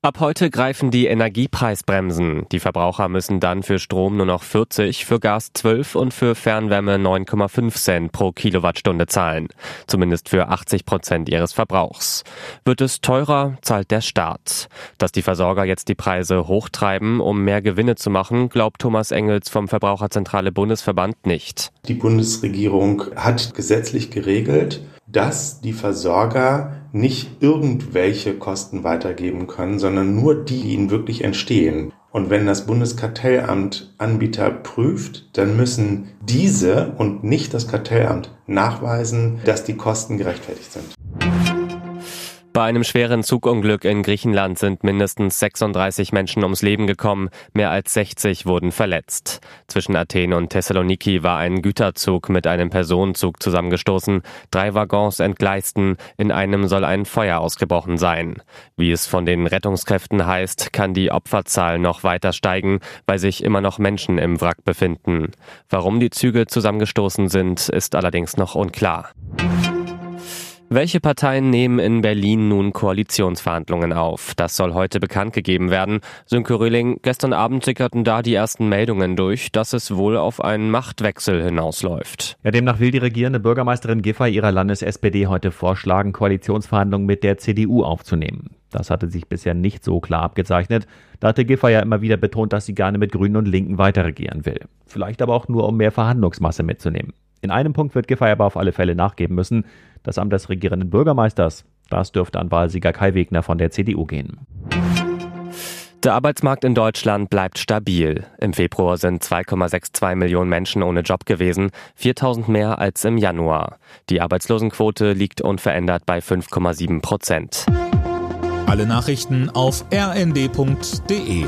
Ab heute greifen die Energiepreisbremsen. Die Verbraucher müssen dann für Strom nur noch 40, für Gas 12 und für Fernwärme 9,5 Cent pro Kilowattstunde zahlen. Zumindest für 80 Prozent ihres Verbrauchs. Wird es teurer, zahlt der Staat. Dass die Versorger jetzt die Preise hochtreiben, um mehr Gewinne zu machen, glaubt Thomas Engels vom Verbraucherzentrale Bundesverband nicht. Die Bundesregierung hat gesetzlich geregelt, dass die Versorger nicht irgendwelche Kosten weitergeben können, sondern nur die, die ihnen wirklich entstehen. Und wenn das Bundeskartellamt Anbieter prüft, dann müssen diese und nicht das Kartellamt nachweisen, dass die Kosten gerechtfertigt sind. Bei einem schweren Zugunglück in Griechenland sind mindestens 36 Menschen ums Leben gekommen, mehr als 60 wurden verletzt. Zwischen Athen und Thessaloniki war ein Güterzug mit einem Personenzug zusammengestoßen, drei Waggons entgleisten, in einem soll ein Feuer ausgebrochen sein. Wie es von den Rettungskräften heißt, kann die Opferzahl noch weiter steigen, weil sich immer noch Menschen im Wrack befinden. Warum die Züge zusammengestoßen sind, ist allerdings noch unklar. Welche Parteien nehmen in Berlin nun Koalitionsverhandlungen auf? Das soll heute bekannt gegeben werden. Sönke Röhling, gestern Abend sickerten da die ersten Meldungen durch, dass es wohl auf einen Machtwechsel hinausläuft. Ja, demnach will die regierende Bürgermeisterin Giffey ihrer Landes-SPD heute vorschlagen, Koalitionsverhandlungen mit der CDU aufzunehmen. Das hatte sich bisher nicht so klar abgezeichnet. Da hatte Giffey ja immer wieder betont, dass sie gerne mit Grünen und Linken weiterregieren will. Vielleicht aber auch nur, um mehr Verhandlungsmasse mitzunehmen. In einem Punkt wird Giffey aber auf alle Fälle nachgeben müssen. Das Amt des regierenden Bürgermeisters. Das dürfte an Wahlsieger Kai Wegner von der CDU gehen. Der Arbeitsmarkt in Deutschland bleibt stabil. Im Februar sind 2,62 Millionen Menschen ohne Job gewesen, 4000 mehr als im Januar. Die Arbeitslosenquote liegt unverändert bei 5,7 Prozent. Alle Nachrichten auf rnd.de